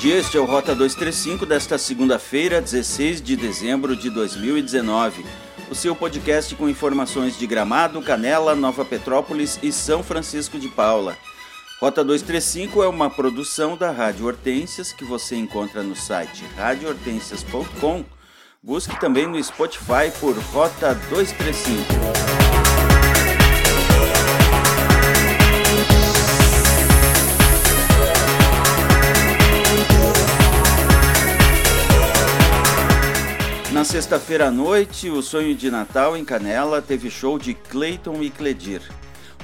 dia, este é o Rota 235 desta segunda-feira, 16 de dezembro de 2019. O seu podcast com informações de Gramado, Canela, Nova Petrópolis e São Francisco de Paula. Rota 235 é uma produção da Rádio Hortências que você encontra no site radiohortências.com. Busque também no Spotify por Rota 235. Sexta-feira à noite, o Sonho de Natal em Canela teve show de Clayton e Cledir.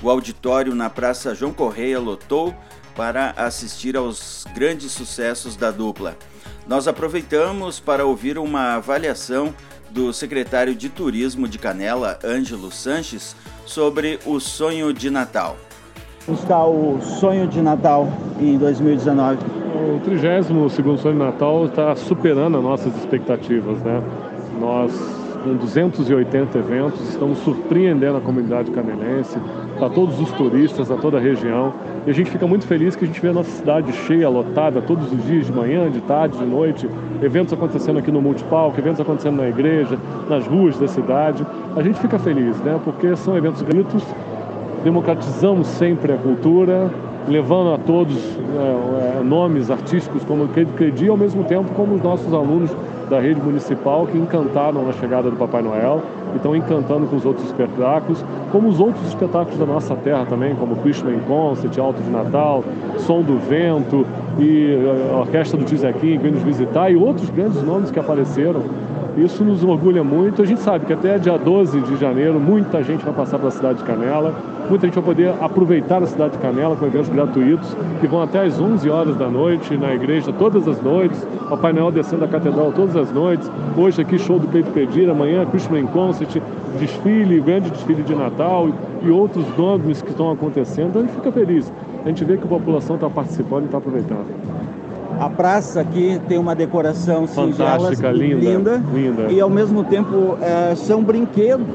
O auditório na Praça João Correia lotou para assistir aos grandes sucessos da dupla. Nós aproveitamos para ouvir uma avaliação do secretário de Turismo de Canela, Ângelo Sanches, sobre o sonho de Natal. Está o sonho de Natal em 2019. O 32 segundo sonho de Natal está superando as nossas expectativas, né? Nós, com 280 eventos, estamos surpreendendo a comunidade canelense, a todos os turistas, a toda a região. E a gente fica muito feliz que a gente vê a nossa cidade cheia, lotada, todos os dias, de manhã, de tarde, de noite. Eventos acontecendo aqui no Multipalco, eventos acontecendo na igreja, nas ruas da cidade. A gente fica feliz, né? Porque são eventos gratuitos, democratizamos sempre a cultura, levando a todos é, é, nomes artísticos como Credi, ao mesmo tempo como os nossos alunos da rede municipal que encantaram na chegada do Papai Noel e estão encantando com os outros espetáculos, como os outros espetáculos da nossa terra também, como Christmas Concert, Alto de Natal, Som do Vento e eh, a Orquestra do Tizequim que vem nos visitar e outros grandes nomes que apareceram. Isso nos orgulha muito. A gente sabe que até dia 12 de janeiro muita gente vai passar pela cidade de Canela Muita gente vai poder aproveitar a cidade de Canela com eventos gratuitos que vão até às 11 horas da noite na igreja todas as noites. O Pai Noel descendo a catedral todas as noites. Hoje aqui show do Peito Pedir, amanhã Christmas Concert, desfile, grande desfile de Natal e outros nomes que estão acontecendo. Então a gente fica feliz. A gente vê que a população está participando e está aproveitando. A praça aqui tem uma decoração fantástica, linda, linda, linda, e ao mesmo tempo é, são brinquedos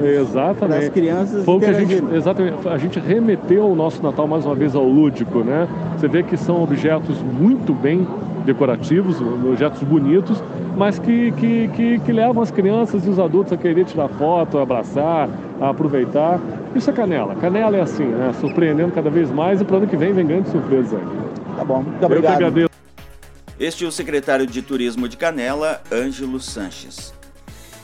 para as crianças. Foi que a gente, exatamente, a gente remeteu o nosso Natal mais uma vez ao lúdico, né? Você vê que são objetos muito bem decorativos, objetos bonitos, mas que, que, que, que levam as crianças e os adultos a querer tirar foto, a abraçar, a aproveitar. Isso é Canela. Canela é assim, né? Surpreendendo cada vez mais e para o ano que vem vem grandes surpresas aí. Tá bom, muito obrigado. Eu que agradeço. Este é o secretário de Turismo de Canela, Ângelo Sanches.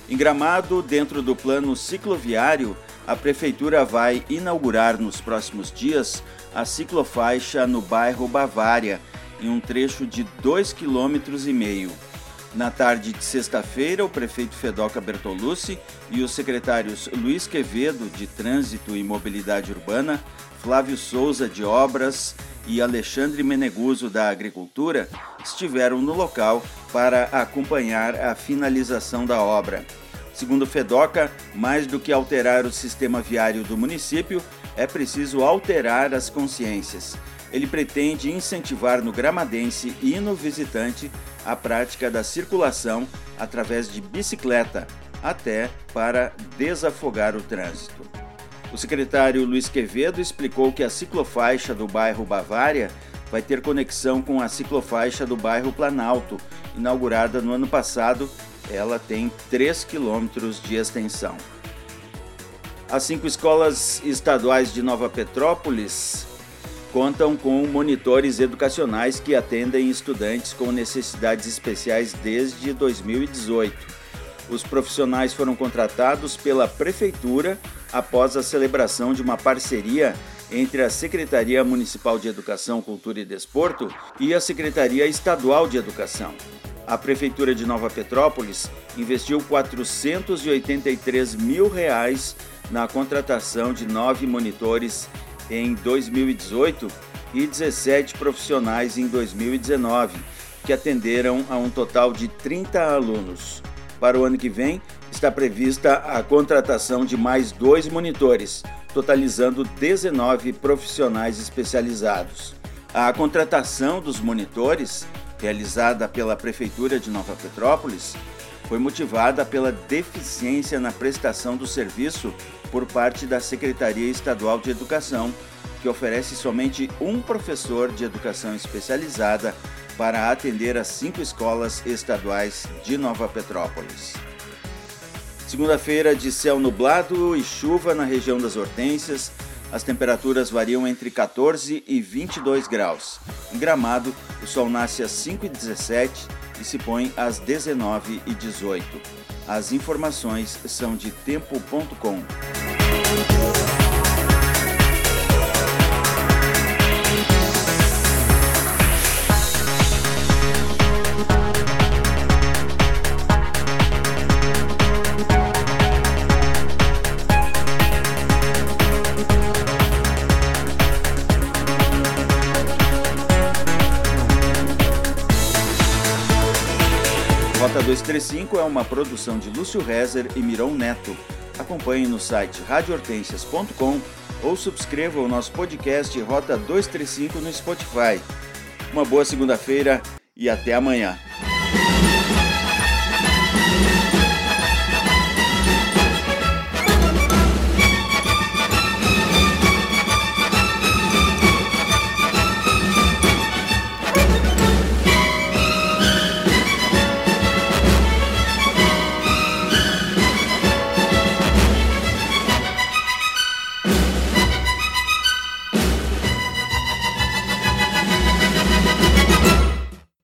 Em Gramado, dentro do plano cicloviário, a prefeitura vai inaugurar nos próximos dias a ciclofaixa no bairro Bavária, em um trecho de 2,5 km. Na tarde de sexta-feira, o prefeito Fedoca Bertolucci e os secretários Luiz Quevedo, de Trânsito e Mobilidade Urbana, Flávio Souza, de Obras e Alexandre Meneguso, da Agricultura, estiveram no local para acompanhar a finalização da obra. Segundo Fedoca, mais do que alterar o sistema viário do município, é preciso alterar as consciências. Ele pretende incentivar no gramadense e no visitante a prática da circulação através de bicicleta, até para desafogar o trânsito. O secretário Luiz Quevedo explicou que a ciclofaixa do bairro Bavária vai ter conexão com a ciclofaixa do bairro Planalto, inaugurada no ano passado. Ela tem 3 quilômetros de extensão. As cinco escolas estaduais de Nova Petrópolis contam com monitores educacionais que atendem estudantes com necessidades especiais desde 2018. Os profissionais foram contratados pela Prefeitura após a celebração de uma parceria entre a Secretaria Municipal de Educação, Cultura e Desporto e a Secretaria Estadual de Educação. A Prefeitura de Nova Petrópolis investiu 483 mil reais na contratação de nove monitores em 2018 e 17 profissionais em 2019, que atenderam a um total de 30 alunos. Para o ano que vem, está prevista a contratação de mais dois monitores, totalizando 19 profissionais especializados. A contratação dos monitores, realizada pela Prefeitura de Nova Petrópolis, foi motivada pela deficiência na prestação do serviço por parte da Secretaria Estadual de Educação, que oferece somente um professor de educação especializada para atender as cinco escolas estaduais de Nova Petrópolis. Segunda-feira de céu nublado e chuva na região das Hortênsias. As temperaturas variam entre 14 e 22 graus. Em Gramado, o sol nasce às 5 e 17 se põe às 19 e 18. As informações são de tempo.com. 235 é uma produção de Lúcio Rezer e Mirão Neto. Acompanhe no site radiohortensias.com ou subscreva o nosso podcast Rota 235 no Spotify. Uma boa segunda-feira e até amanhã.